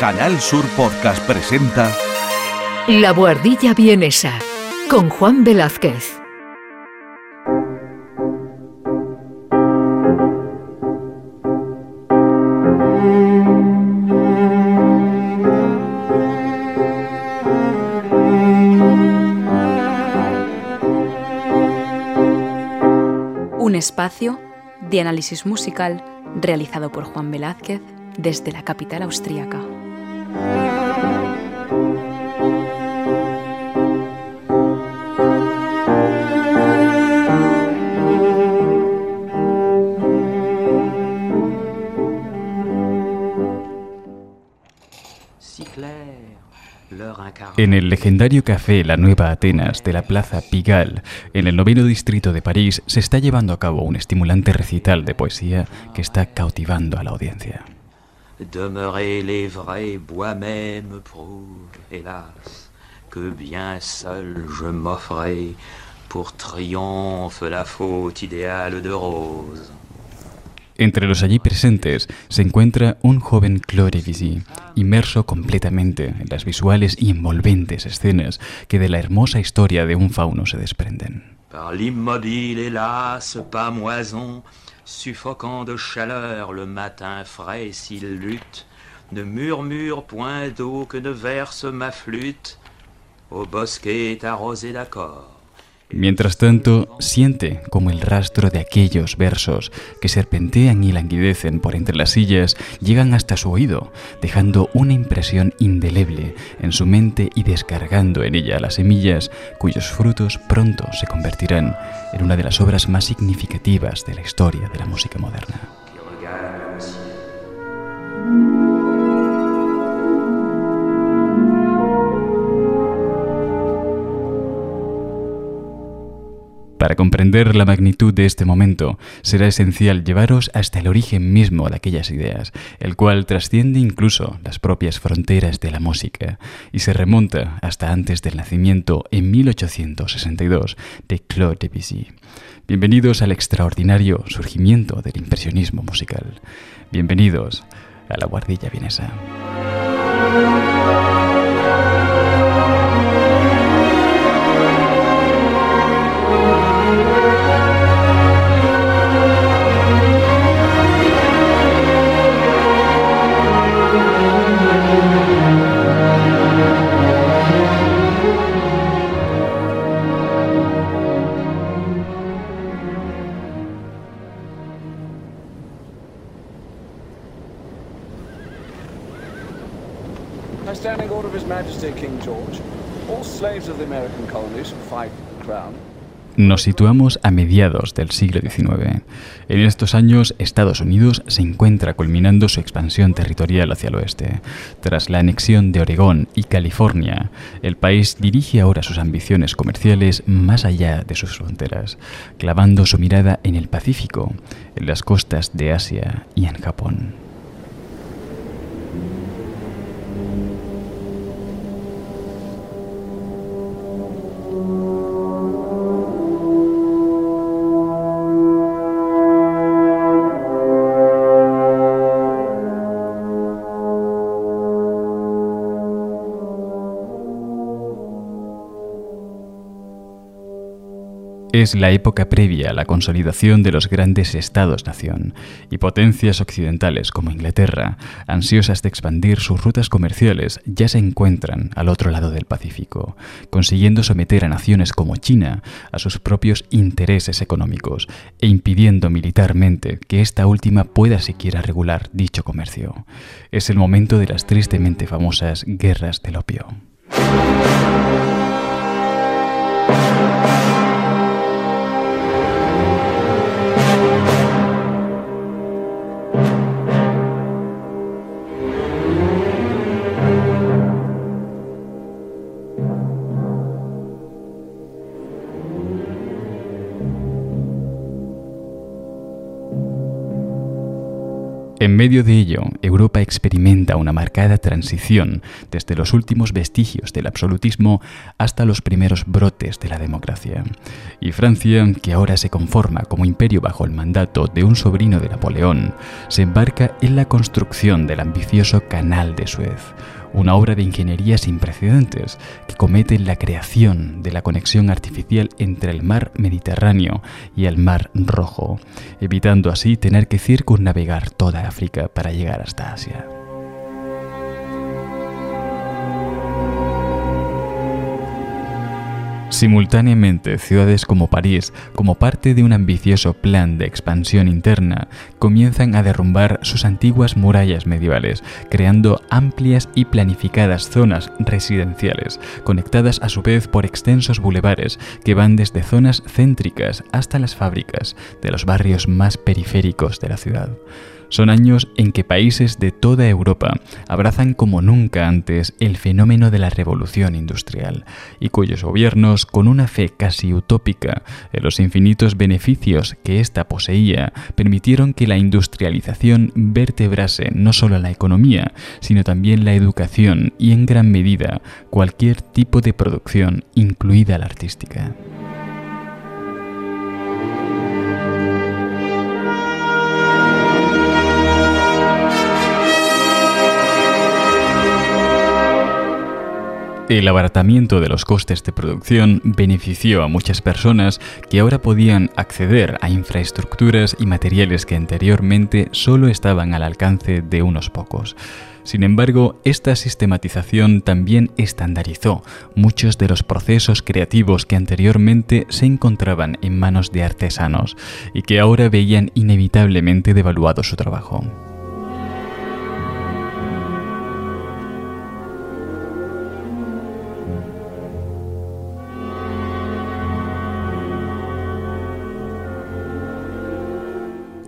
Canal Sur Podcast presenta La Buhardilla Vienesa con Juan Velázquez. Un espacio de análisis musical realizado por Juan Velázquez desde la capital austríaca. En el legendario café La Nueva Atenas de la Plaza Pigalle, en el noveno distrito de París, se está llevando a cabo un estimulante recital de poesía que está cautivando a la audiencia. Demeurer les vrais bois même prouve, hélas, que bien seul je m'offrais pour triomphe la faute idéale de rose. Entre los allí presentes se encuentra un joven Debussy, inmerso completamente en las visuales y envolventes escenas que de la hermosa historia de un fauno se desprenden. Par l'immobile hélas pamoison, suffocant de chaleur le matin frais s'il lutte, ne murmure point d'eau que ne verse ma flûte, au bosquet arrosé d'accord. Mientras tanto, siente como el rastro de aquellos versos que serpentean y languidecen por entre las sillas llegan hasta su oído, dejando una impresión indeleble en su mente y descargando en ella las semillas cuyos frutos pronto se convertirán en una de las obras más significativas de la historia de la música moderna. Para comprender la magnitud de este momento, será esencial llevaros hasta el origen mismo de aquellas ideas, el cual trasciende incluso las propias fronteras de la música y se remonta hasta antes del nacimiento en 1862 de Claude Debussy. Bienvenidos al extraordinario surgimiento del impresionismo musical. Bienvenidos a la guardilla vienesa. Nos situamos a mediados del siglo XIX. En estos años, Estados Unidos se encuentra culminando su expansión territorial hacia el oeste. Tras la anexión de Oregón y California, el país dirige ahora sus ambiciones comerciales más allá de sus fronteras, clavando su mirada en el Pacífico, en las costas de Asia y en Japón. Es la época previa a la consolidación de los grandes estados-nación y potencias occidentales como Inglaterra, ansiosas de expandir sus rutas comerciales, ya se encuentran al otro lado del Pacífico, consiguiendo someter a naciones como China a sus propios intereses económicos e impidiendo militarmente que esta última pueda siquiera regular dicho comercio. Es el momento de las tristemente famosas guerras del opio. En medio de ello, Europa experimenta una marcada transición desde los últimos vestigios del absolutismo hasta los primeros brotes de la democracia. Y Francia, que ahora se conforma como imperio bajo el mandato de un sobrino de Napoleón, se embarca en la construcción del ambicioso Canal de Suez, una obra de ingeniería sin precedentes que comete la creación de la conexión artificial entre el mar Mediterráneo y el mar Rojo, evitando así tener que circunnavegar toda África para llegar hasta Asia. Simultáneamente, ciudades como París, como parte de un ambicioso plan de expansión interna, comienzan a derrumbar sus antiguas murallas medievales, creando amplias y planificadas zonas residenciales, conectadas a su vez por extensos bulevares que van desde zonas céntricas hasta las fábricas de los barrios más periféricos de la ciudad. Son años en que países de toda Europa abrazan como nunca antes el fenómeno de la revolución industrial y cuyos gobiernos, con una fe casi utópica en los infinitos beneficios que ésta poseía, permitieron que la industrialización vertebrase no solo la economía, sino también la educación y en gran medida cualquier tipo de producción, incluida la artística. El abaratamiento de los costes de producción benefició a muchas personas que ahora podían acceder a infraestructuras y materiales que anteriormente solo estaban al alcance de unos pocos. Sin embargo, esta sistematización también estandarizó muchos de los procesos creativos que anteriormente se encontraban en manos de artesanos y que ahora veían inevitablemente devaluado su trabajo.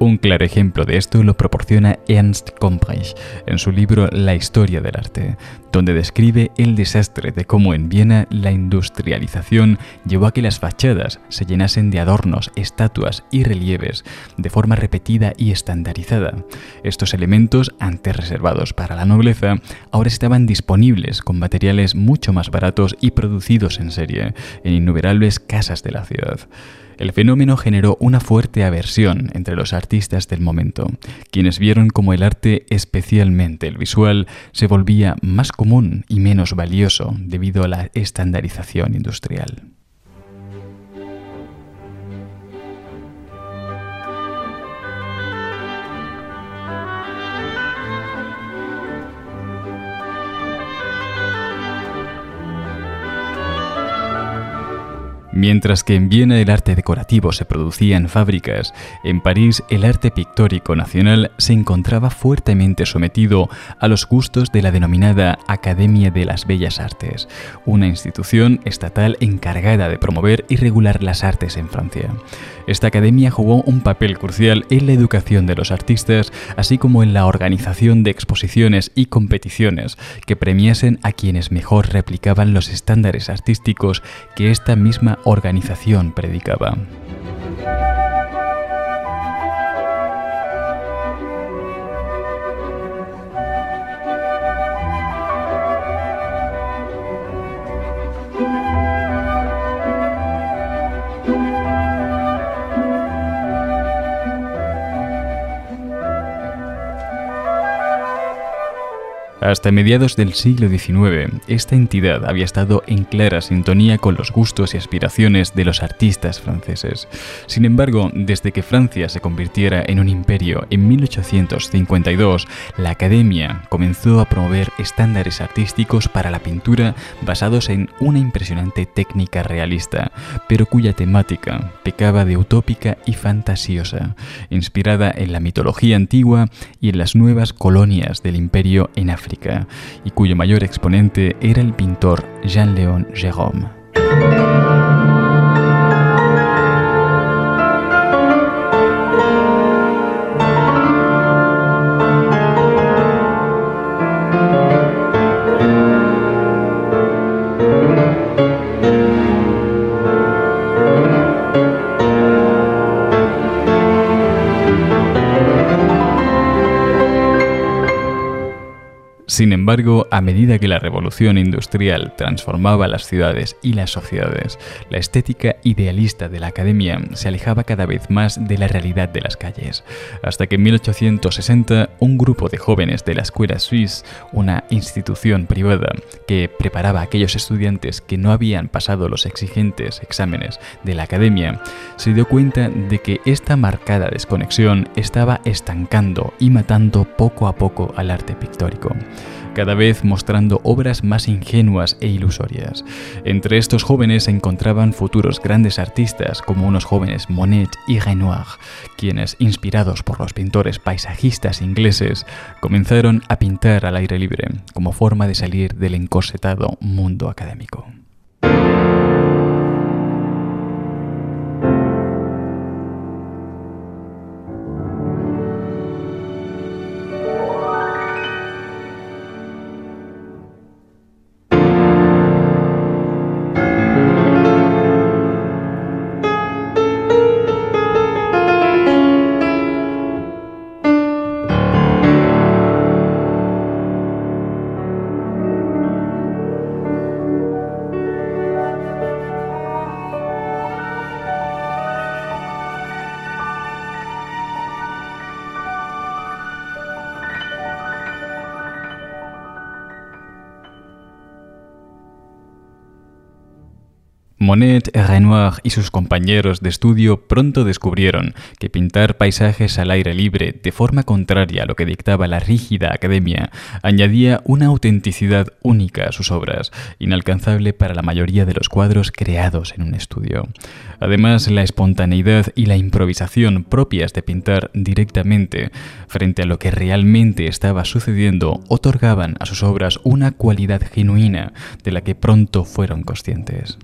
Un claro ejemplo de esto lo proporciona Ernst Gombrich en su libro La historia del arte, donde describe el desastre de cómo en Viena la industrialización llevó a que las fachadas se llenasen de adornos, estatuas y relieves de forma repetida y estandarizada. Estos elementos, antes reservados para la nobleza, ahora estaban disponibles con materiales mucho más baratos y producidos en serie en innumerables casas de la ciudad. El fenómeno generó una fuerte aversión entre los artistas del momento, quienes vieron como el arte, especialmente el visual, se volvía más común y menos valioso debido a la estandarización industrial. Mientras que en Viena el arte decorativo se producía en fábricas, en París el arte pictórico nacional se encontraba fuertemente sometido a los gustos de la denominada Academia de las Bellas Artes, una institución estatal encargada de promover y regular las artes en Francia. Esta academia jugó un papel crucial en la educación de los artistas, así como en la organización de exposiciones y competiciones que premiasen a quienes mejor replicaban los estándares artísticos que esta misma organización predicaba. Hasta mediados del siglo XIX, esta entidad había estado en clara sintonía con los gustos y aspiraciones de los artistas franceses. Sin embargo, desde que Francia se convirtiera en un imperio en 1852, la Academia comenzó a promover estándares artísticos para la pintura basados en una impresionante técnica realista, pero cuya temática pecaba de utópica y fantasiosa, inspirada en la mitología antigua y en las nuevas colonias del imperio en África y cuyo mayor exponente era el pintor Jean-Léon Gérôme. Sin embargo, a medida que la revolución industrial transformaba las ciudades y las sociedades, la estética idealista de la academia se alejaba cada vez más de la realidad de las calles, hasta que en 1860 un grupo de jóvenes de la Escuela Suisse, una institución privada que preparaba a aquellos estudiantes que no habían pasado los exigentes exámenes de la academia, se dio cuenta de que esta marcada desconexión estaba estancando y matando poco a poco al arte pictórico cada vez mostrando obras más ingenuas e ilusorias. Entre estos jóvenes se encontraban futuros grandes artistas como unos jóvenes Monet y Renoir, quienes, inspirados por los pintores paisajistas ingleses, comenzaron a pintar al aire libre como forma de salir del encorsetado mundo académico. Monet, Renoir y sus compañeros de estudio pronto descubrieron que pintar paisajes al aire libre de forma contraria a lo que dictaba la rígida academia añadía una autenticidad única a sus obras, inalcanzable para la mayoría de los cuadros creados en un estudio. Además, la espontaneidad y la improvisación propias de pintar directamente frente a lo que realmente estaba sucediendo otorgaban a sus obras una cualidad genuina de la que pronto fueron conscientes.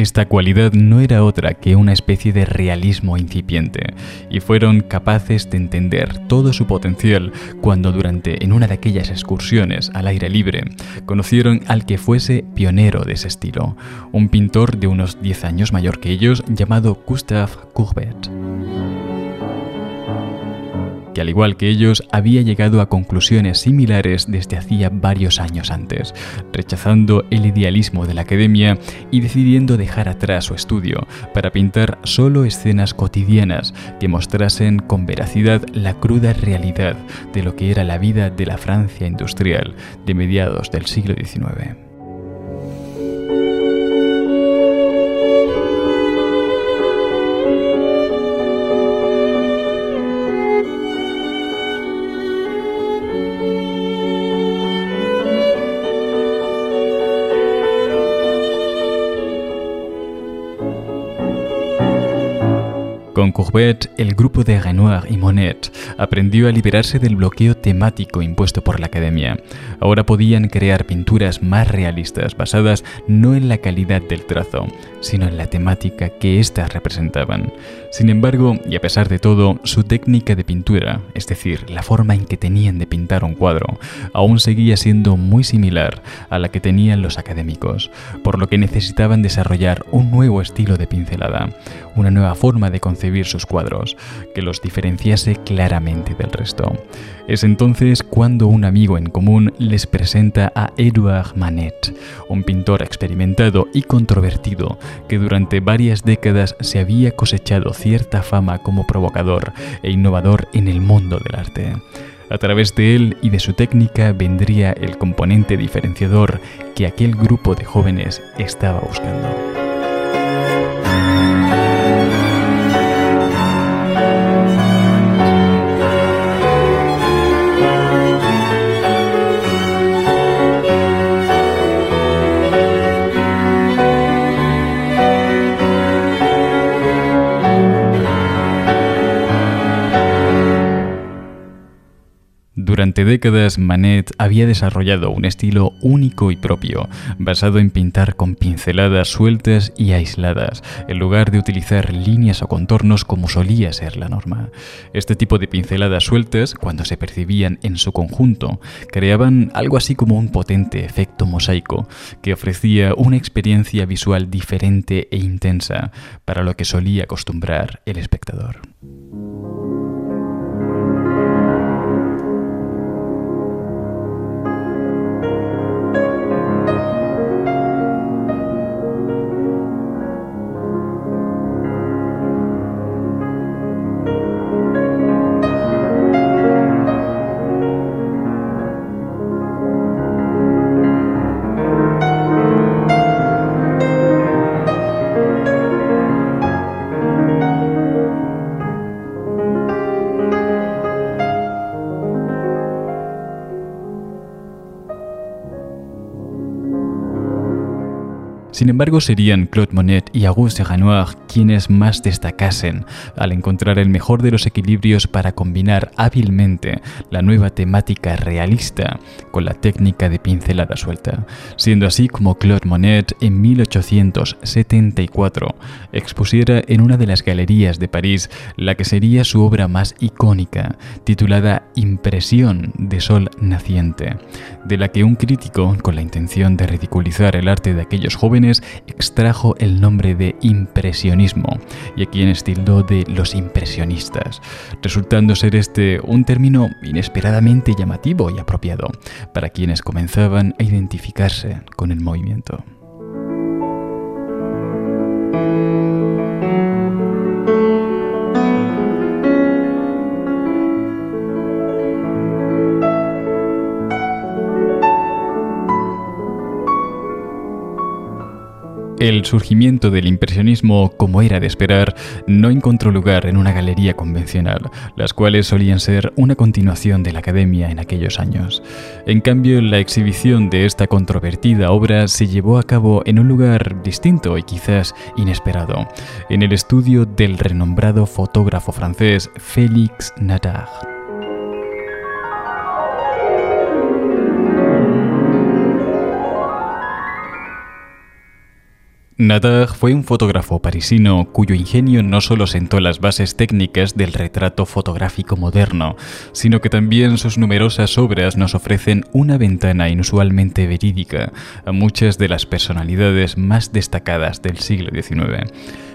Esta cualidad no era otra que una especie de realismo incipiente, y fueron capaces de entender todo su potencial cuando durante en una de aquellas excursiones al aire libre conocieron al que fuese pionero de ese estilo, un pintor de unos 10 años mayor que ellos llamado Gustave Courbet que al igual que ellos había llegado a conclusiones similares desde hacía varios años antes, rechazando el idealismo de la academia y decidiendo dejar atrás su estudio para pintar solo escenas cotidianas que mostrasen con veracidad la cruda realidad de lo que era la vida de la Francia industrial de mediados del siglo XIX. Con Courbet, el grupo de Renoir y Monet aprendió a liberarse del bloqueo temático impuesto por la academia. Ahora podían crear pinturas más realistas basadas no en la calidad del trazo, sino en la temática que éstas representaban. Sin embargo, y a pesar de todo, su técnica de pintura, es decir, la forma en que tenían de pintar un cuadro, aún seguía siendo muy similar a la que tenían los académicos, por lo que necesitaban desarrollar un nuevo estilo de pincelada, una nueva forma de concebir sus cuadros, que los diferenciase claramente del resto. Es entonces cuando un amigo en común les presenta a Edouard Manet, un pintor experimentado y controvertido que durante varias décadas se había cosechado cierta fama como provocador e innovador en el mundo del arte. A través de él y de su técnica vendría el componente diferenciador que aquel grupo de jóvenes estaba buscando. Durante décadas, Manet había desarrollado un estilo único y propio, basado en pintar con pinceladas sueltas y aisladas, en lugar de utilizar líneas o contornos como solía ser la norma. Este tipo de pinceladas sueltas, cuando se percibían en su conjunto, creaban algo así como un potente efecto mosaico, que ofrecía una experiencia visual diferente e intensa para lo que solía acostumbrar el espectador. Sin embargo, serían Claude Monet y Auguste Renoir quienes más destacasen al encontrar el mejor de los equilibrios para combinar hábilmente la nueva temática realista con la técnica de pincelada suelta, siendo así como Claude Monet en 1874 expusiera en una de las galerías de París la que sería su obra más icónica, titulada Impresión de Sol Naciente, de la que un crítico, con la intención de ridiculizar el arte de aquellos jóvenes, extrajo el nombre de impresionismo y a quienes tildó de los impresionistas, resultando ser este un término inesperadamente llamativo y apropiado para quienes comenzaban a identificarse con el movimiento. El surgimiento del impresionismo, como era de esperar, no encontró lugar en una galería convencional, las cuales solían ser una continuación de la academia en aquellos años. En cambio, la exhibición de esta controvertida obra se llevó a cabo en un lugar distinto y quizás inesperado, en el estudio del renombrado fotógrafo francés Félix Nadar. Nadar fue un fotógrafo parisino cuyo ingenio no solo sentó las bases técnicas del retrato fotográfico moderno, sino que también sus numerosas obras nos ofrecen una ventana inusualmente verídica a muchas de las personalidades más destacadas del siglo XIX.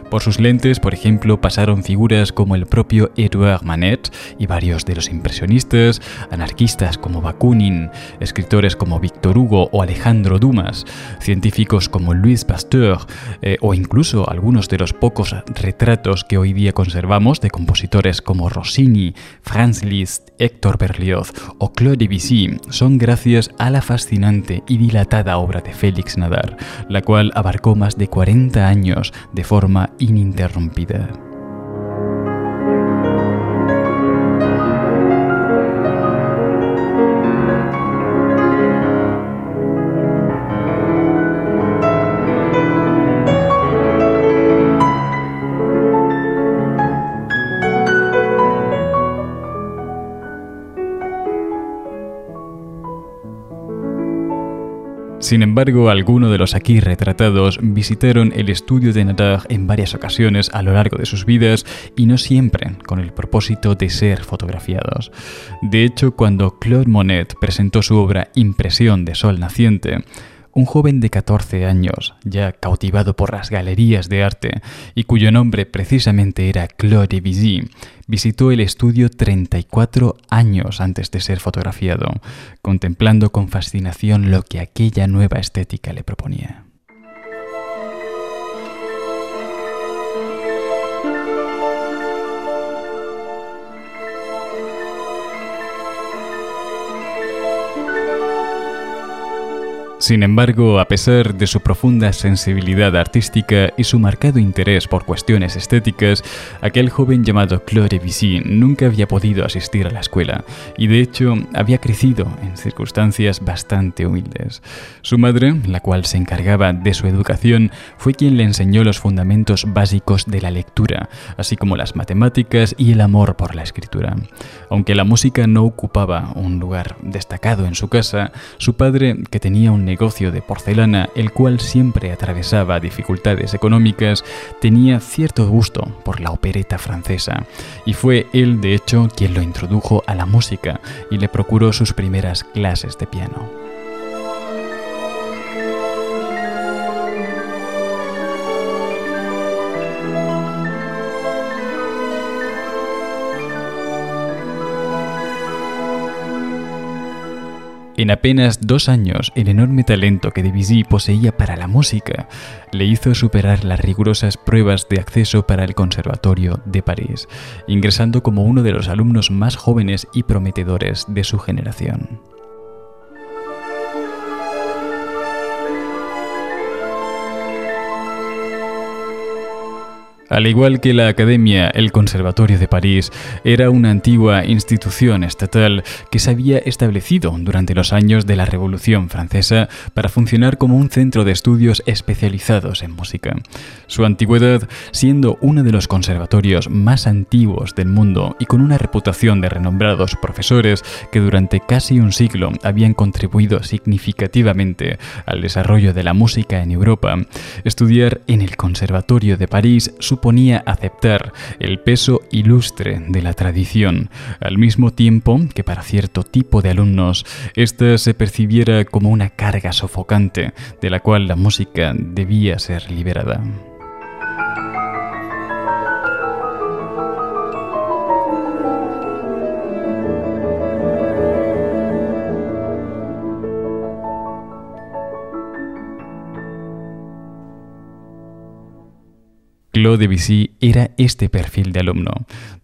Por sus lentes, por ejemplo, pasaron figuras como el propio Edouard Manet y varios de los impresionistas, anarquistas como Bakunin, escritores como Victor Hugo o Alejandro Dumas, científicos como Louis Pasteur eh, o incluso algunos de los pocos retratos que hoy día conservamos de compositores como Rossini, Franz Liszt, Héctor Berlioz o Claude Debussy son gracias a la fascinante y dilatada obra de Félix Nadar, la cual abarcó más de 40 años de forma ininterrumpida. Sin embargo, algunos de los aquí retratados visitaron el estudio de Nadar en varias ocasiones a lo largo de sus vidas y no siempre con el propósito de ser fotografiados. De hecho, cuando Claude Monet presentó su obra Impresión de Sol Naciente, un joven de 14 años, ya cautivado por las galerías de arte y cuyo nombre precisamente era Claude Debussy, visitó el estudio 34 años antes de ser fotografiado, contemplando con fascinación lo que aquella nueva estética le proponía. Sin embargo, a pesar de su profunda sensibilidad artística y su marcado interés por cuestiones estéticas, aquel joven llamado Claude Debussy nunca había podido asistir a la escuela y de hecho había crecido en circunstancias bastante humildes. Su madre, la cual se encargaba de su educación, fue quien le enseñó los fundamentos básicos de la lectura, así como las matemáticas y el amor por la escritura. Aunque la música no ocupaba un lugar destacado en su casa, su padre, que tenía un negocio de porcelana, el cual siempre atravesaba dificultades económicas, tenía cierto gusto por la opereta francesa, y fue él, de hecho, quien lo introdujo a la música y le procuró sus primeras clases de piano. En apenas dos años, el enorme talento que Debussy poseía para la música le hizo superar las rigurosas pruebas de acceso para el Conservatorio de París, ingresando como uno de los alumnos más jóvenes y prometedores de su generación. Al igual que la Academia, el Conservatorio de París era una antigua institución estatal que se había establecido durante los años de la Revolución Francesa para funcionar como un centro de estudios especializados en música. Su antigüedad, siendo uno de los conservatorios más antiguos del mundo y con una reputación de renombrados profesores que durante casi un siglo habían contribuido significativamente al desarrollo de la música en Europa, estudiar en el Conservatorio de París suponía aceptar el peso ilustre de la tradición, al mismo tiempo que para cierto tipo de alumnos ésta se percibiera como una carga sofocante de la cual la música debía ser liberada. Claude Debussy era este perfil de alumno.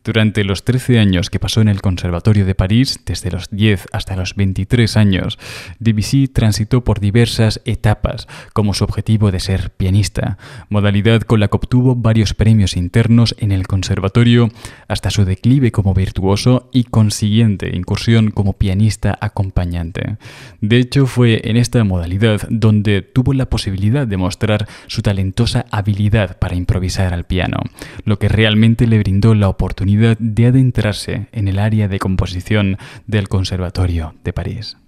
Durante los 13 años que pasó en el Conservatorio de París, desde los 10 hasta los 23 años, Debussy transitó por diversas etapas, como su objetivo de ser pianista, modalidad con la que obtuvo varios premios internos en el conservatorio, hasta su declive como virtuoso y consiguiente incursión como pianista acompañante. De hecho, fue en esta modalidad donde tuvo la posibilidad de mostrar su talentosa habilidad para improvisar al piano, lo que realmente le brindó la de adentrarse en el área de composición del Conservatorio de París.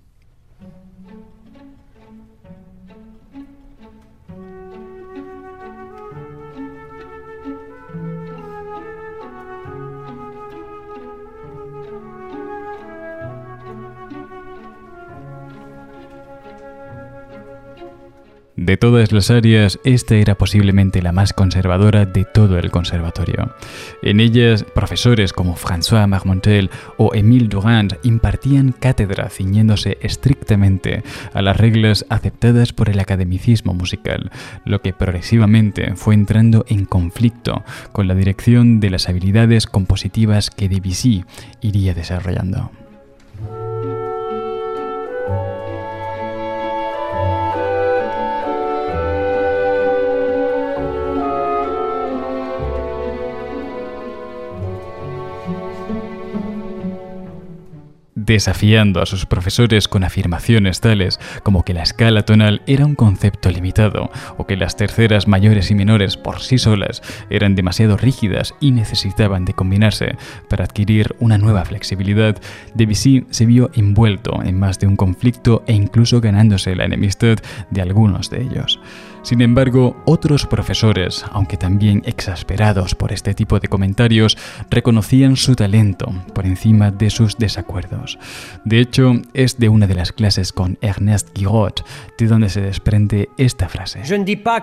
De todas las áreas, esta era posiblemente la más conservadora de todo el conservatorio. En ellas, profesores como François Marmontel o Émile Durand impartían cátedra ciñéndose estrictamente a las reglas aceptadas por el academicismo musical, lo que progresivamente fue entrando en conflicto con la dirección de las habilidades compositivas que Debussy iría desarrollando. Desafiando a sus profesores con afirmaciones tales como que la escala tonal era un concepto limitado o que las terceras mayores y menores por sí solas eran demasiado rígidas y necesitaban de combinarse para adquirir una nueva flexibilidad, Debussy se vio envuelto en más de un conflicto e incluso ganándose la enemistad de algunos de ellos. Sin embargo, otros profesores, aunque también exasperados por este tipo de comentarios, reconocían su talento por encima de sus desacuerdos. De hecho, es de una de las clases con Ernest Guiraud de donde se desprende esta frase.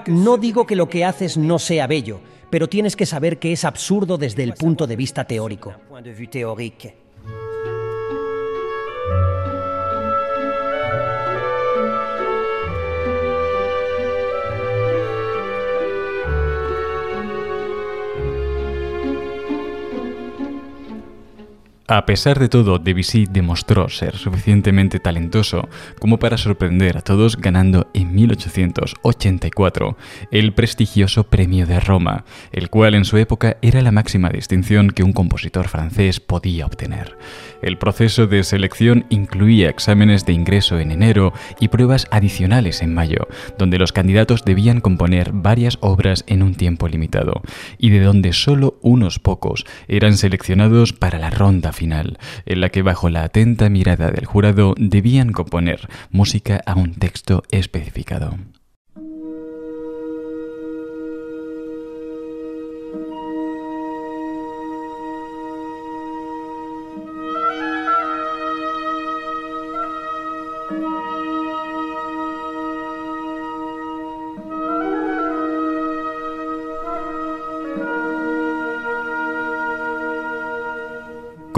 no digo que lo que haces no sea bello, pero tienes que saber que es absurdo desde el punto de vista teórico. A pesar de todo, Debussy demostró ser suficientemente talentoso como para sorprender a todos ganando en 1884 el prestigioso Premio de Roma, el cual en su época era la máxima distinción que un compositor francés podía obtener. El proceso de selección incluía exámenes de ingreso en enero y pruebas adicionales en mayo, donde los candidatos debían componer varias obras en un tiempo limitado, y de donde solo unos pocos eran seleccionados para la ronda final, en la que bajo la atenta mirada del jurado debían componer música a un texto especificado.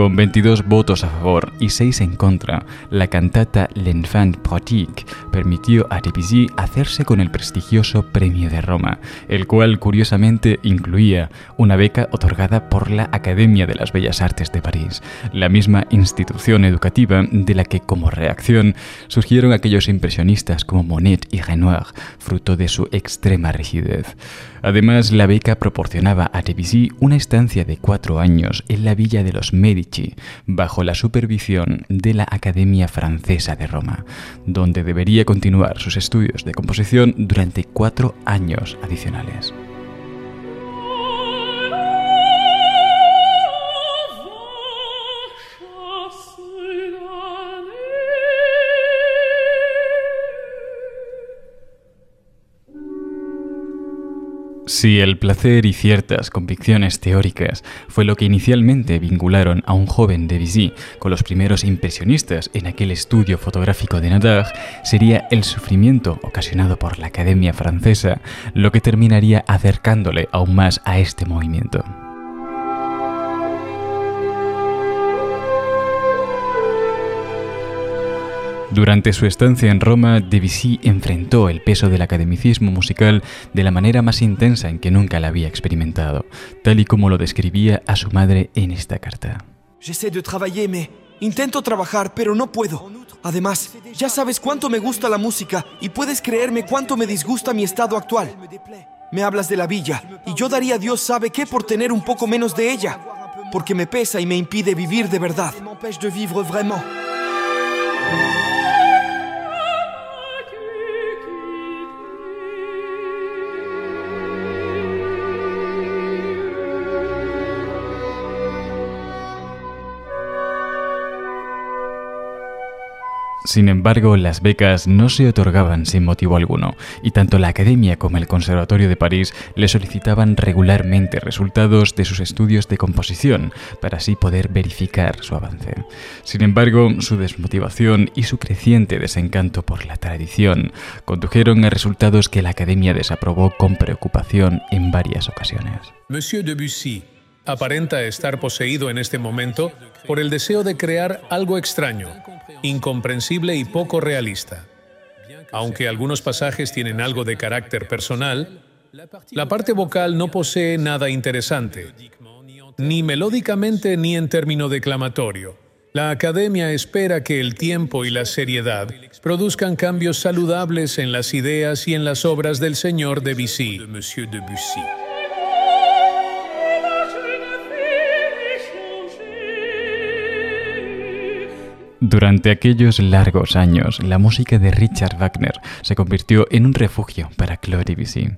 Con 22 votos a favor y 6 en contra, la cantata L'Enfant Pratique permitió a Debussy hacerse con el prestigioso Premio de Roma, el cual curiosamente incluía una beca otorgada por la Academia de las Bellas Artes de París, la misma institución educativa de la que como reacción surgieron aquellos impresionistas como Monet y Renoir, fruto de su extrema rigidez. Además, la beca proporcionaba a Debussy una estancia de cuatro años en la villa de los Medici, bajo la supervisión de la Academia Francesa de Roma, donde debería continuar sus estudios de composición durante cuatro años adicionales. Si el placer y ciertas convicciones teóricas fue lo que inicialmente vincularon a un joven Debussy con los primeros impresionistas en aquel estudio fotográfico de Nadar, sería el sufrimiento ocasionado por la Academia Francesa lo que terminaría acercándole aún más a este movimiento. Durante su estancia en Roma, Debussy enfrentó el peso del academicismo musical de la manera más intensa en que nunca la había experimentado, tal y como lo describía a su madre en esta carta. J'essaie de travailler, mais intento trabajar, pero no puedo. Además, ya sabes cuánto me gusta la música y puedes creerme cuánto me disgusta mi estado actual. Me hablas de la villa y yo daría Dios sabe qué por tener un poco menos de ella, porque me pesa y me impide vivir de verdad. Sin embargo, las becas no se otorgaban sin motivo alguno, y tanto la Academia como el Conservatorio de París le solicitaban regularmente resultados de sus estudios de composición, para así poder verificar su avance. Sin embargo, su desmotivación y su creciente desencanto por la tradición condujeron a resultados que la Academia desaprobó con preocupación en varias ocasiones. Monsieur Debussy aparenta estar poseído en este momento por el deseo de crear algo extraño, incomprensible y poco realista. Aunque algunos pasajes tienen algo de carácter personal, la parte vocal no posee nada interesante, ni melódicamente ni en término declamatorio. La academia espera que el tiempo y la seriedad produzcan cambios saludables en las ideas y en las obras del señor Debussy. Durante aquellos largos años, la música de Richard Wagner se convirtió en un refugio para Claude Debussy.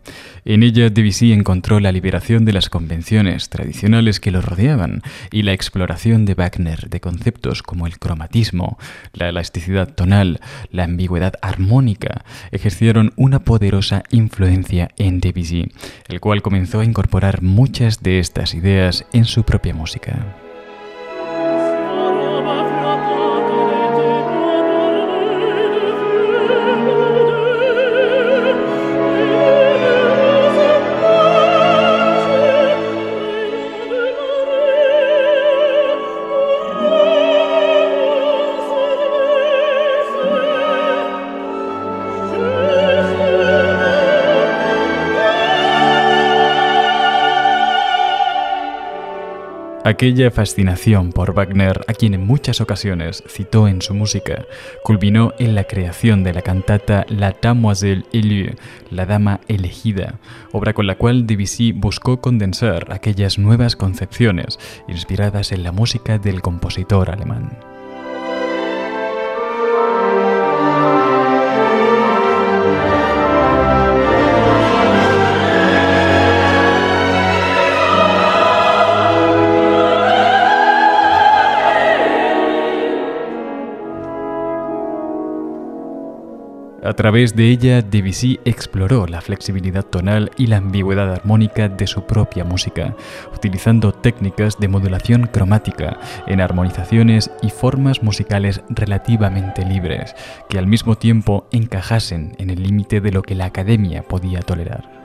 En ella, Debussy encontró la liberación de las convenciones tradicionales que lo rodeaban y la exploración de Wagner de conceptos como el cromatismo, la elasticidad tonal, la ambigüedad armónica, ejercieron una poderosa influencia en Debussy, el cual comenzó a incorporar muchas de estas ideas en su propia música. Aquella fascinación por Wagner, a quien en muchas ocasiones citó en su música, culminó en la creación de la cantata La Damoiselle élue, la dama elegida, obra con la cual Debussy buscó condensar aquellas nuevas concepciones inspiradas en la música del compositor alemán. A través de ella, Debussy exploró la flexibilidad tonal y la ambigüedad armónica de su propia música, utilizando técnicas de modulación cromática en armonizaciones y formas musicales relativamente libres, que al mismo tiempo encajasen en el límite de lo que la academia podía tolerar.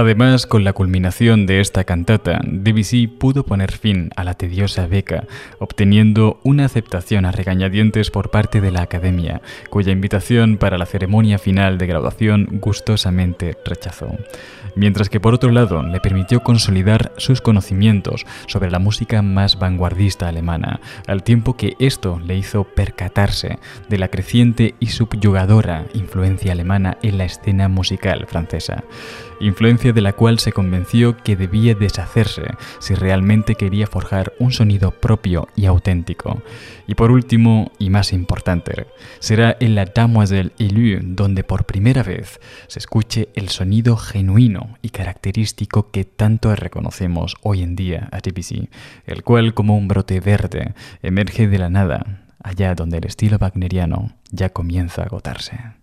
Además, con la culminación de esta cantata, Debussy pudo poner fin a la tediosa beca, obteniendo una aceptación a regañadientes por parte de la Academia, cuya invitación para la ceremonia final de graduación gustosamente rechazó. Mientras que por otro lado le permitió consolidar sus conocimientos sobre la música más vanguardista alemana, al tiempo que esto le hizo percatarse de la creciente y subyugadora influencia alemana en la escena musical francesa influencia de la cual se convenció que debía deshacerse si realmente quería forjar un sonido propio y auténtico. Y por último, y más importante, será en la Damoiselle Élue donde por primera vez se escuche el sonido genuino y característico que tanto reconocemos hoy en día a Debussy, el cual como un brote verde emerge de la nada, allá donde el estilo wagneriano ya comienza a agotarse.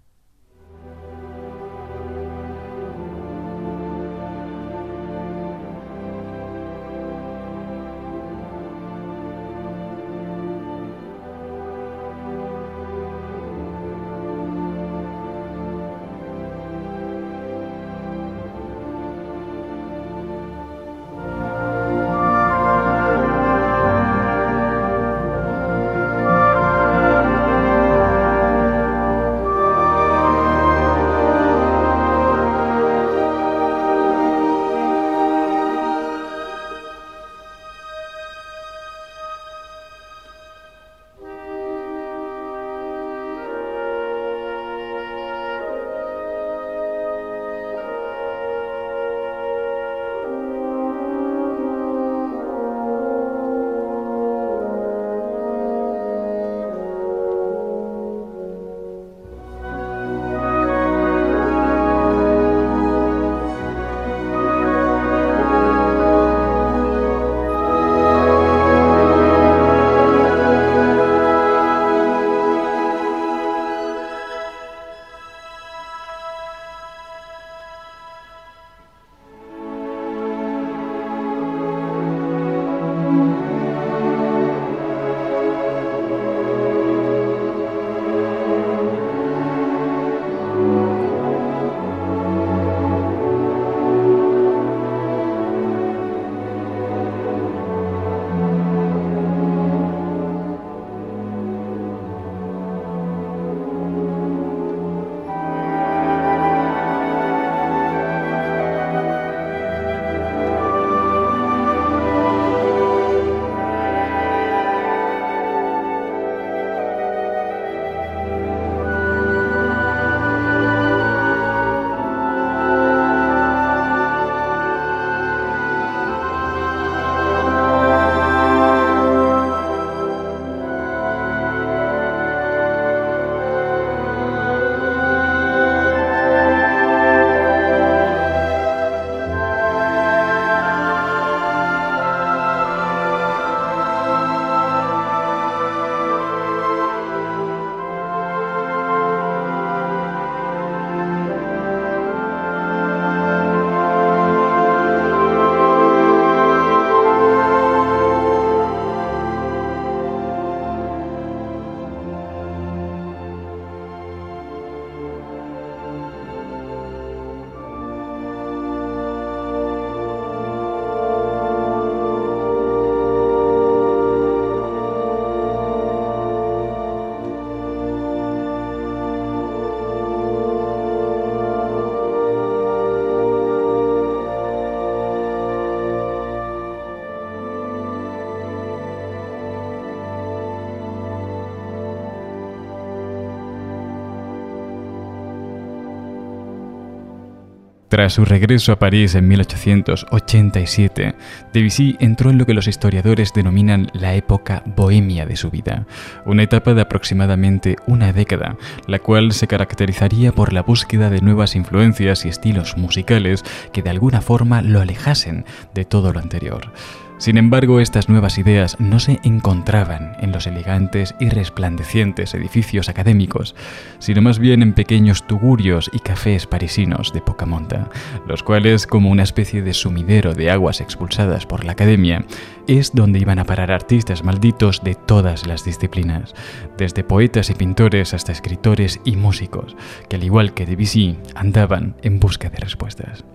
Tras su regreso a París en 1887, Debussy entró en lo que los historiadores denominan la época bohemia de su vida, una etapa de aproximadamente una década, la cual se caracterizaría por la búsqueda de nuevas influencias y estilos musicales que de alguna forma lo alejasen de todo lo anterior. Sin embargo, estas nuevas ideas no se encontraban en los elegantes y resplandecientes edificios académicos, sino más bien en pequeños tugurios y cafés parisinos de poca monta, los cuales, como una especie de sumidero de aguas expulsadas por la academia, es donde iban a parar artistas malditos de todas las disciplinas, desde poetas y pintores hasta escritores y músicos, que al igual que Debussy andaban en busca de respuestas.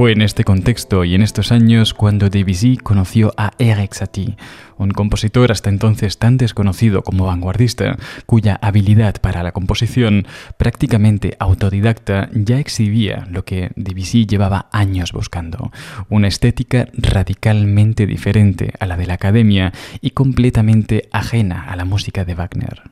Fue en este contexto y en estos años cuando Debussy conoció a Eric Satie, un compositor hasta entonces tan desconocido como vanguardista, cuya habilidad para la composición, prácticamente autodidacta, ya exhibía lo que Debussy llevaba años buscando, una estética radicalmente diferente a la de la academia y completamente ajena a la música de Wagner.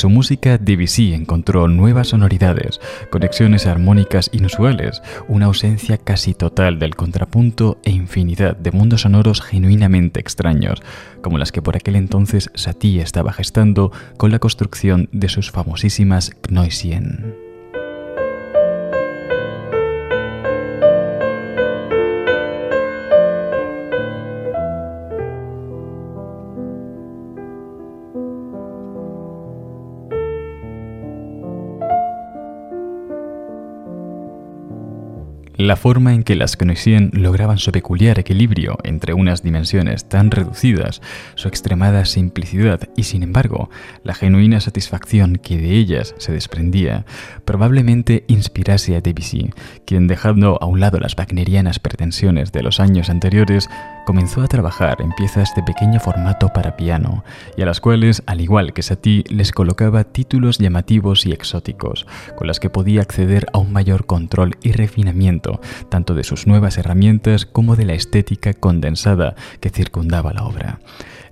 Su música, Debussy encontró nuevas sonoridades, conexiones armónicas inusuales, una ausencia casi total del contrapunto e infinidad de mundos sonoros genuinamente extraños, como las que por aquel entonces Satie estaba gestando con la construcción de sus famosísimas Gnoisien. La forma en que las Knoisien lograban su peculiar equilibrio entre unas dimensiones tan reducidas, su extremada simplicidad y, sin embargo, la genuina satisfacción que de ellas se desprendía, probablemente inspirase a Debussy, quien dejando a un lado las wagnerianas pretensiones de los años anteriores, comenzó a trabajar en piezas de pequeño formato para piano, y a las cuales, al igual que Satie, les colocaba títulos llamativos y exóticos, con las que podía acceder a un mayor control y refinamiento, tanto de sus nuevas herramientas como de la estética condensada que circundaba la obra.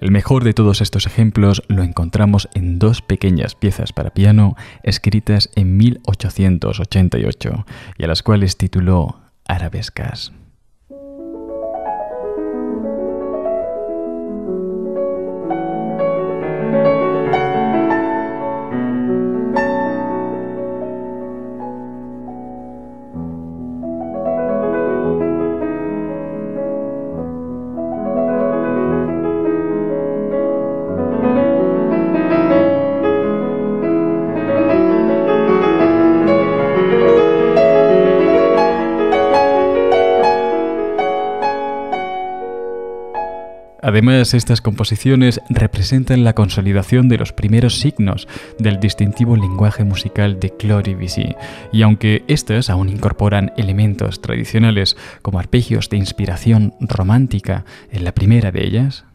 El mejor de todos estos ejemplos lo encontramos en dos pequeñas piezas para piano escritas en 1888 y a las cuales tituló Arabescas. Además, estas composiciones representan la consolidación de los primeros signos del distintivo lenguaje musical de Claude Debussy, y aunque estas aún incorporan elementos tradicionales como arpegios de inspiración romántica en la primera de ellas,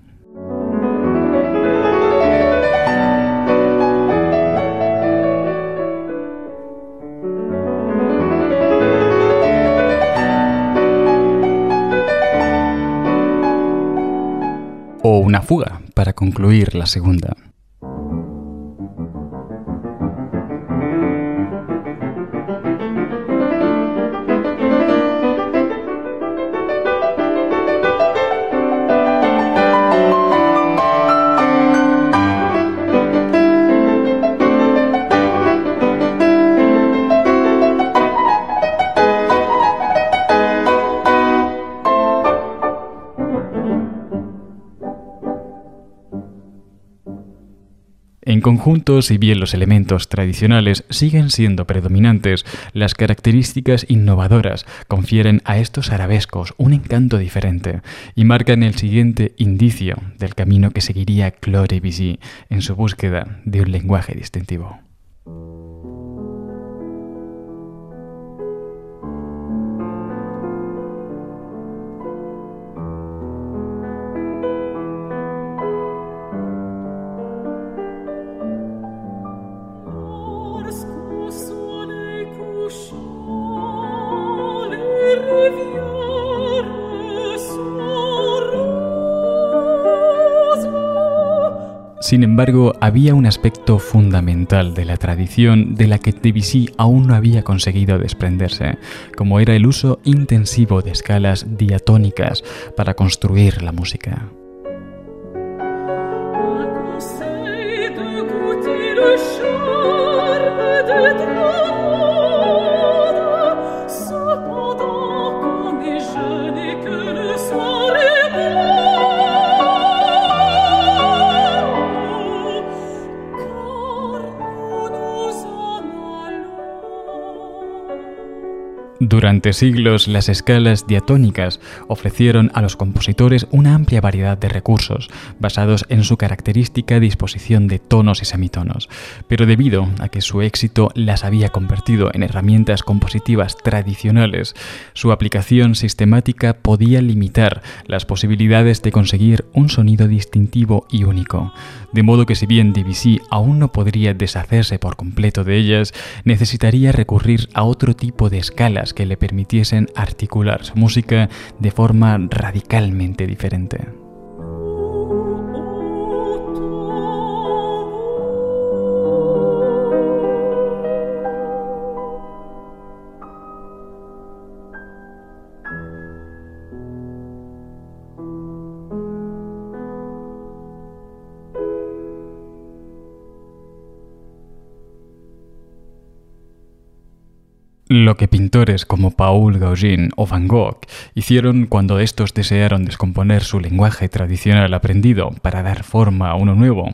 una fuga para concluir la segunda. Conjunto, si bien los elementos tradicionales siguen siendo predominantes, las características innovadoras confieren a estos arabescos un encanto diferente y marcan el siguiente indicio del camino que seguiría Claude Debussy en su búsqueda de un lenguaje distintivo. Sin embargo, había un aspecto fundamental de la tradición de la que Debussy aún no había conseguido desprenderse, como era el uso intensivo de escalas diatónicas para construir la música. Durante siglos, las escalas diatónicas ofrecieron a los compositores una amplia variedad de recursos, basados en su característica disposición de tonos y semitonos, pero debido a que su éxito las había convertido en herramientas compositivas tradicionales, su aplicación sistemática podía limitar las posibilidades de conseguir un sonido distintivo y único, de modo que si bien Debussy aún no podría deshacerse por completo de ellas, necesitaría recurrir a otro tipo de escalas que le permitiesen articular su música de forma radicalmente diferente. Lo que pintores como Paul Gauguin o Van Gogh hicieron cuando estos desearon descomponer su lenguaje tradicional aprendido para dar forma a uno nuevo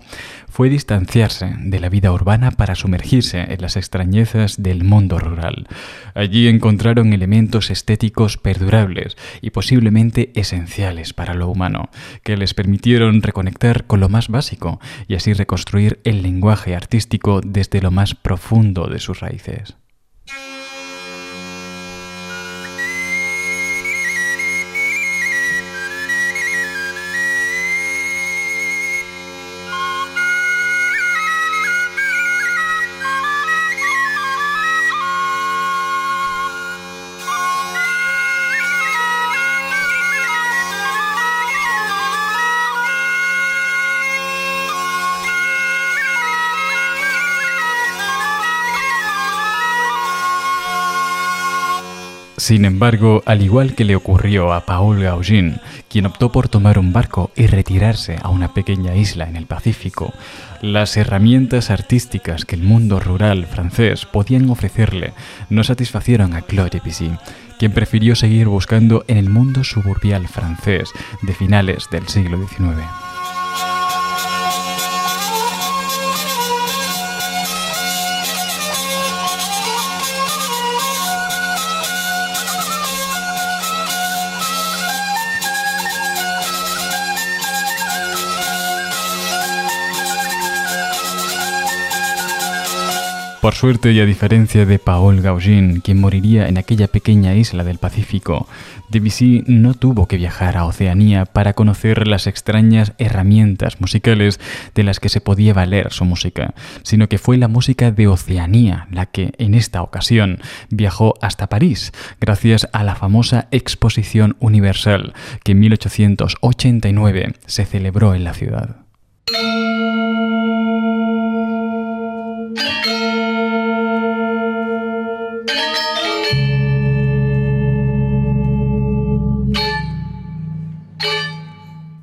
fue distanciarse de la vida urbana para sumergirse en las extrañezas del mundo rural. Allí encontraron elementos estéticos perdurables y posiblemente esenciales para lo humano, que les permitieron reconectar con lo más básico y así reconstruir el lenguaje artístico desde lo más profundo de sus raíces. Sin embargo, al igual que le ocurrió a Paul Gauguin, quien optó por tomar un barco y retirarse a una pequeña isla en el Pacífico, las herramientas artísticas que el mundo rural francés podían ofrecerle no satisfacieron a Claude Debussy, quien prefirió seguir buscando en el mundo suburbial francés de finales del siglo XIX. Por suerte y a diferencia de Paul Gauguin, quien moriría en aquella pequeña isla del Pacífico, Debussy no tuvo que viajar a Oceanía para conocer las extrañas herramientas musicales de las que se podía valer su música, sino que fue la música de Oceanía la que en esta ocasión viajó hasta París, gracias a la famosa Exposición Universal que en 1889 se celebró en la ciudad.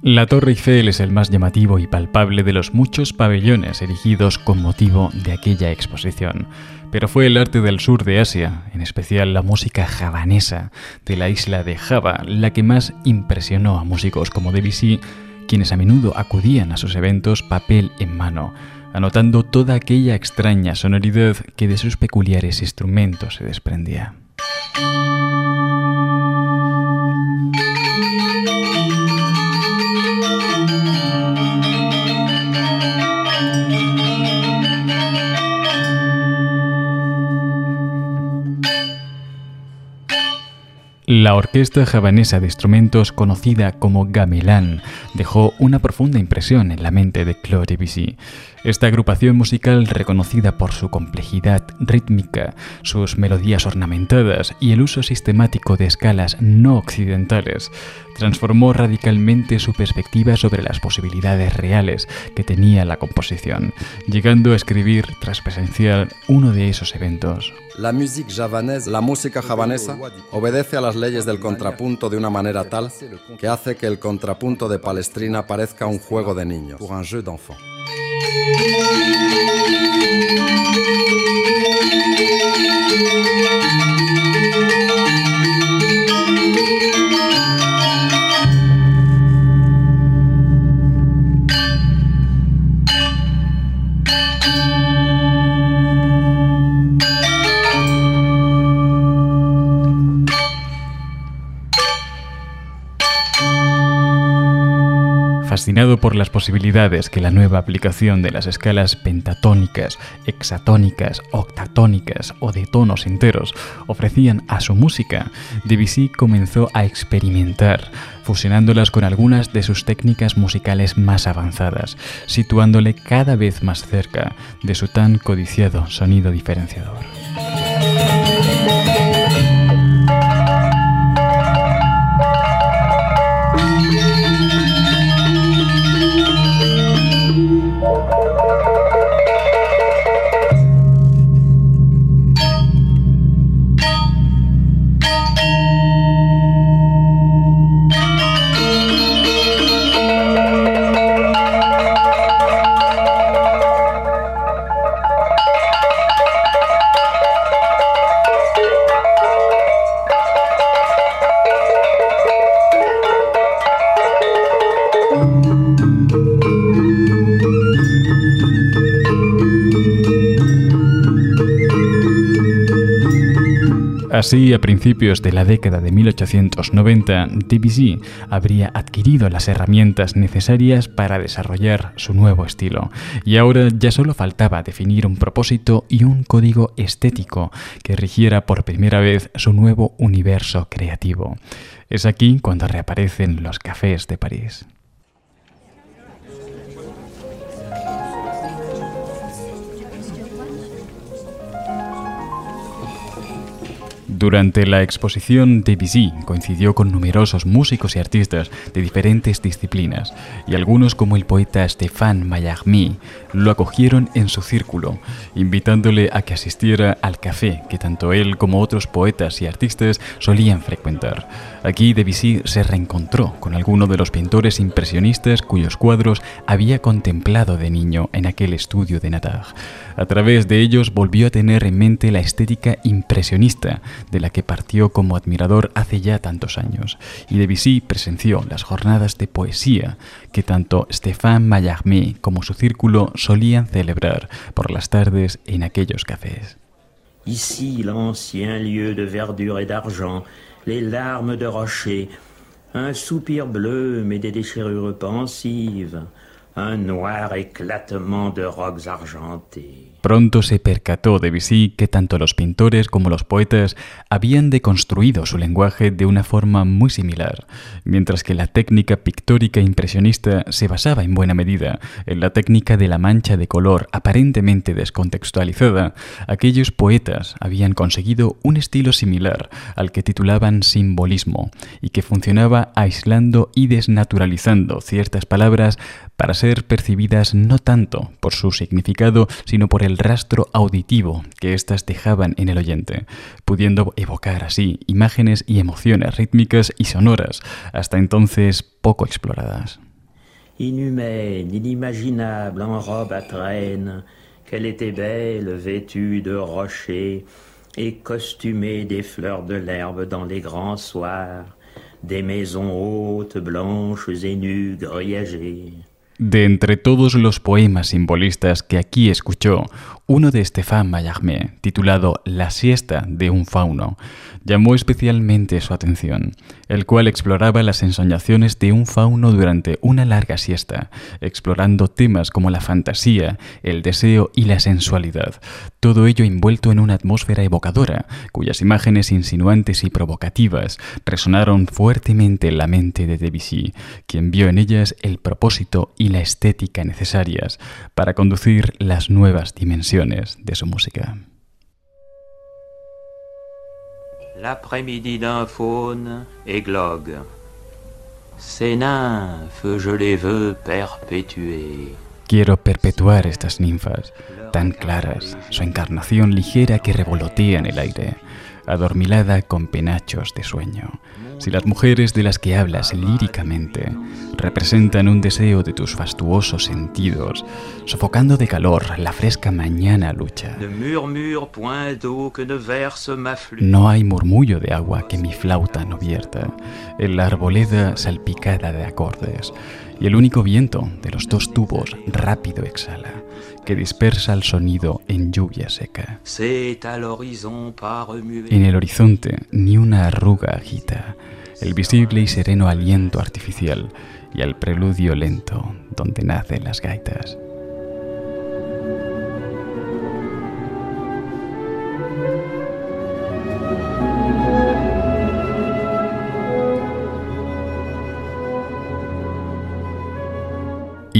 La Torre Eiffel es el más llamativo y palpable de los muchos pabellones erigidos con motivo de aquella exposición. Pero fue el arte del sur de Asia, en especial la música javanesa de la isla de Java, la que más impresionó a músicos como Debussy, quienes a menudo acudían a sus eventos papel en mano, anotando toda aquella extraña sonoridad que de sus peculiares instrumentos se desprendía. La orquesta javanesa de instrumentos conocida como gamelán dejó una profunda impresión en la mente de Claude Debussy. Esta agrupación musical, reconocida por su complejidad rítmica, sus melodías ornamentadas y el uso sistemático de escalas no occidentales, transformó radicalmente su perspectiva sobre las posibilidades reales que tenía la composición, llegando a escribir tras presenciar uno de esos eventos. La música javanesa, la música javanesa obedece a las leyes del contrapunto de una manera tal que hace que el contrapunto de Palestrina parezca un juego de niños, un jeu Fascinado por las posibilidades que la nueva aplicación de las escalas pentatónicas, hexatónicas, octatónicas o de tonos enteros ofrecían a su música, Debussy comenzó a experimentar, fusionándolas con algunas de sus técnicas musicales más avanzadas, situándole cada vez más cerca de su tan codiciado sonido diferenciador. Así, a principios de la década de 1890, Debussy habría adquirido las herramientas necesarias para desarrollar su nuevo estilo, y ahora ya solo faltaba definir un propósito y un código estético que rigiera por primera vez su nuevo universo creativo. Es aquí cuando reaparecen los cafés de París. Durante la exposición, Debussy coincidió con numerosos músicos y artistas de diferentes disciplinas, y algunos como el poeta Stéphane Mallarmé lo acogieron en su círculo, invitándole a que asistiera al café que tanto él como otros poetas y artistas solían frecuentar. Aquí Debussy se reencontró con algunos de los pintores impresionistas cuyos cuadros había contemplado de niño en aquel estudio de Natar. A través de ellos volvió a tener en mente la estética impresionista de la que partió como admirador hace ya tantos años, y Debussy presenció las jornadas de poesía que tanto Stéphane Mallarmé como su círculo solían celebrar por las tardes en aquellos cafés. Ici l'ancien lieu de verdure et d'argent, les larmes de rocher, un soupir bleu mais des déchirures pensives, un noir éclatement de rocs argentés. Pronto se percató Debussy que tanto los pintores como los poetas habían deconstruido su lenguaje de una forma muy similar, mientras que la técnica pictórica impresionista se basaba en buena medida en la técnica de la mancha de color aparentemente descontextualizada, aquellos poetas habían conseguido un estilo similar al que titulaban simbolismo y que funcionaba aislando y desnaturalizando ciertas palabras para ser percibidas no tanto por su significado, sino por el rastro auditivo que éstas dejaban en el oyente, pudiendo evocar así imágenes y emociones rítmicas y sonoras, hasta entonces poco exploradas. Inhumaine, inimaginable en robe à traîne, qu'elle était belle, vêtue de rochers, et costumée des fleurs de l'herbe dans les grands soirs, des maisons hautes, blanches et nues, grillagées. De entre todos los poemas simbolistas que aquí escuchó, uno de Stéphane Mallarmé, titulado La siesta de un fauno, llamó especialmente su atención, el cual exploraba las ensoñaciones de un fauno durante una larga siesta, explorando temas como la fantasía, el deseo y la sensualidad, todo ello envuelto en una atmósfera evocadora, cuyas imágenes insinuantes y provocativas resonaron fuertemente en la mente de Debussy, quien vio en ellas el propósito y la estética necesarias para conducir las nuevas dimensiones de su música. L'après-midi d'un faune églogue. Ces nymphes, je les veux perpétuer. Quiero perpetuar estas ninfas, tan claras, su encarnación ligera que revolotea en el aire, adormilada con penachos de sueño. Si las mujeres de las que hablas líricamente representan un deseo de tus fastuosos sentidos, sofocando de calor la fresca mañana lucha. No hay murmullo de agua que mi flauta no vierta, en la arboleda salpicada de acordes, y el único viento de los dos tubos rápido exhala que dispersa el sonido en lluvia seca. En el horizonte ni una arruga agita el visible y sereno aliento artificial y al preludio lento donde nacen las gaitas.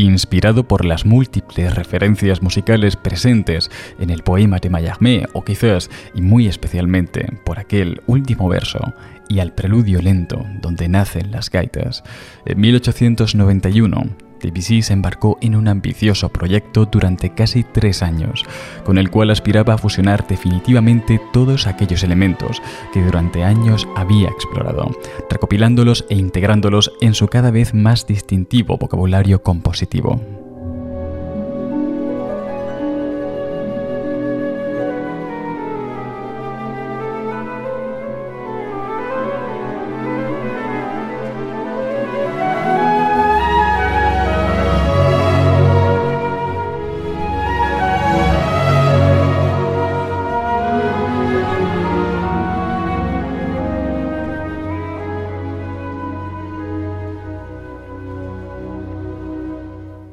Inspirado por las múltiples referencias musicales presentes en el poema de Mallarmé, o quizás y muy especialmente por aquel último verso y al preludio lento donde nacen las gaitas, en 1891 Debussy se embarcó en un ambicioso proyecto durante casi tres años, con el cual aspiraba a fusionar definitivamente todos aquellos elementos que durante años había explorado, recopilándolos e integrándolos en su cada vez más distintivo vocabulario compositivo.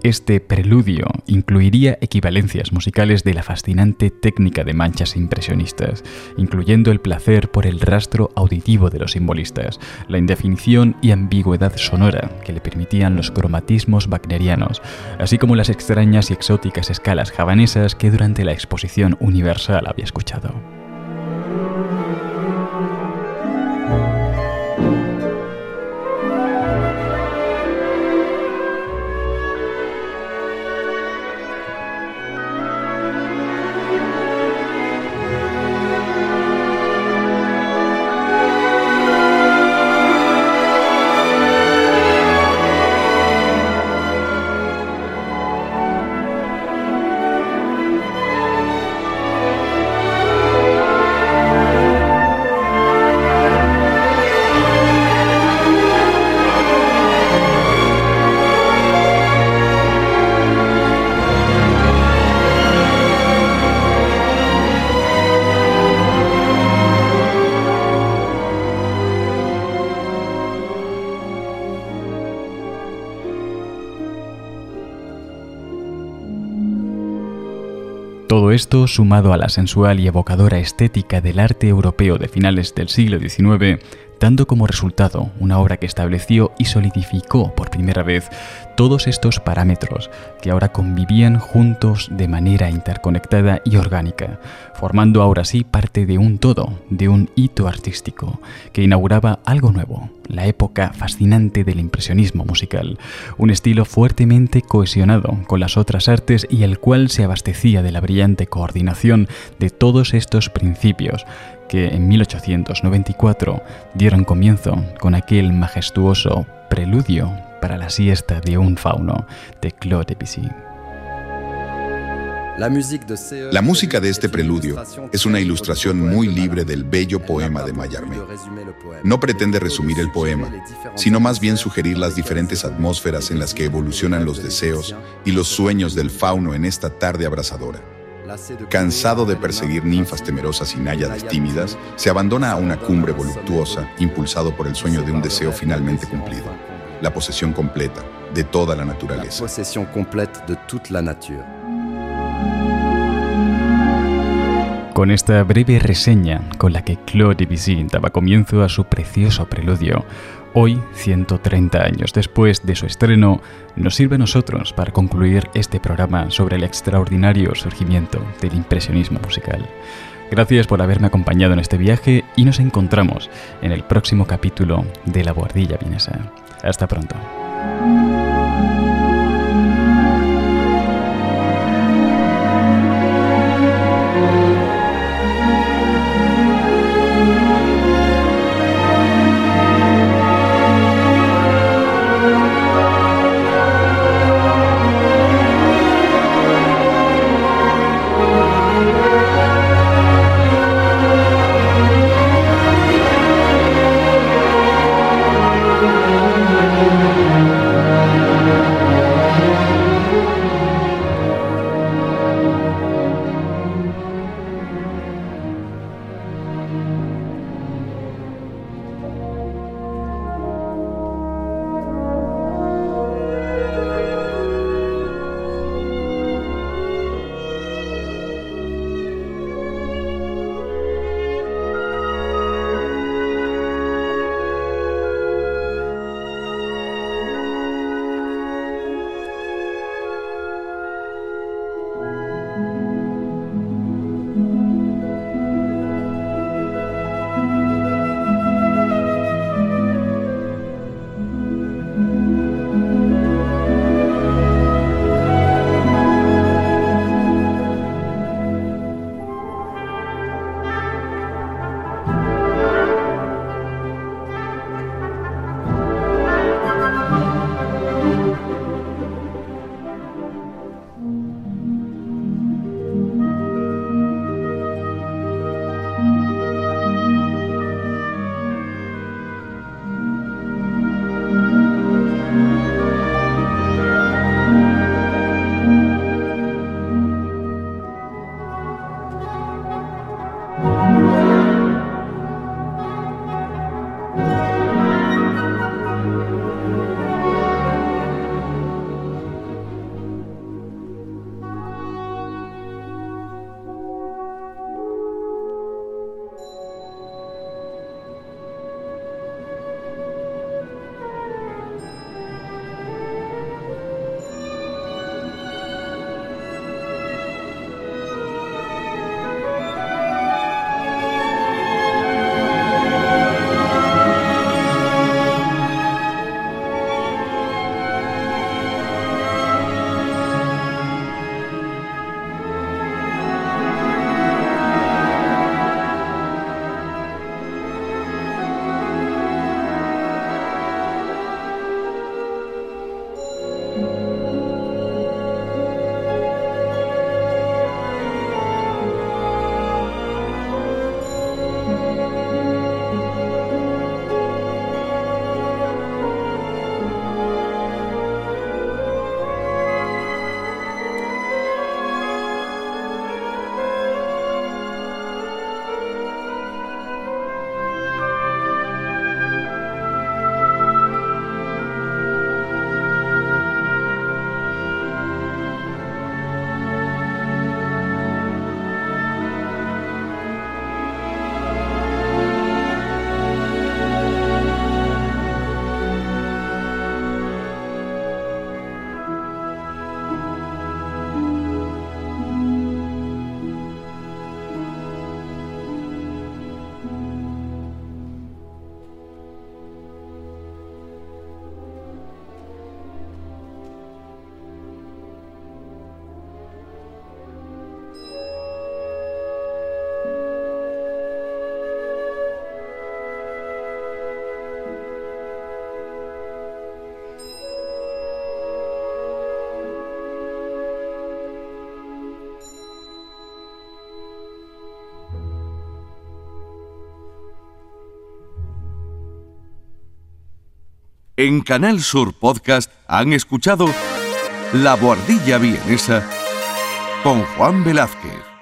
Este preludio incluiría equivalencias musicales de la fascinante técnica de manchas impresionistas, incluyendo el placer por el rastro auditivo de los simbolistas, la indefinición y ambigüedad sonora que le permitían los cromatismos wagnerianos, así como las extrañas y exóticas escalas javanesas que durante la exposición universal había escuchado. Sumado a la sensual y evocadora estética del arte europeo de finales del siglo XIX, dando como resultado una obra que estableció y solidificó por primera vez todos estos parámetros que ahora convivían juntos de manera interconectada y orgánica, formando ahora sí parte de un todo, de un hito artístico, que inauguraba algo nuevo, la época fascinante del impresionismo musical, un estilo fuertemente cohesionado con las otras artes y el cual se abastecía de la brillante coordinación de todos estos principios, que en 1894 dieron comienzo con aquel majestuoso preludio para la siesta de un fauno de Claude Debussy. La música de este preludio es una ilustración muy libre del bello poema de Mallarmé. No pretende resumir el poema, sino más bien sugerir las diferentes atmósferas en las que evolucionan los deseos y los sueños del fauno en esta tarde abrasadora. Cansado de perseguir ninfas temerosas y náyades tímidas, se abandona a una cumbre voluptuosa, impulsado por el sueño de un deseo finalmente cumplido, la posesión completa de toda la naturaleza. Con esta breve reseña con la que Claude Debussy daba comienzo a su precioso preludio, Hoy, 130 años después de su estreno, nos sirve a nosotros para concluir este programa sobre el extraordinario surgimiento del impresionismo musical. Gracias por haberme acompañado en este viaje y nos encontramos en el próximo capítulo de La Guardilla Vienesa. Hasta pronto. En Canal Sur Podcast han escuchado La Boardilla Vienesa con Juan Velázquez.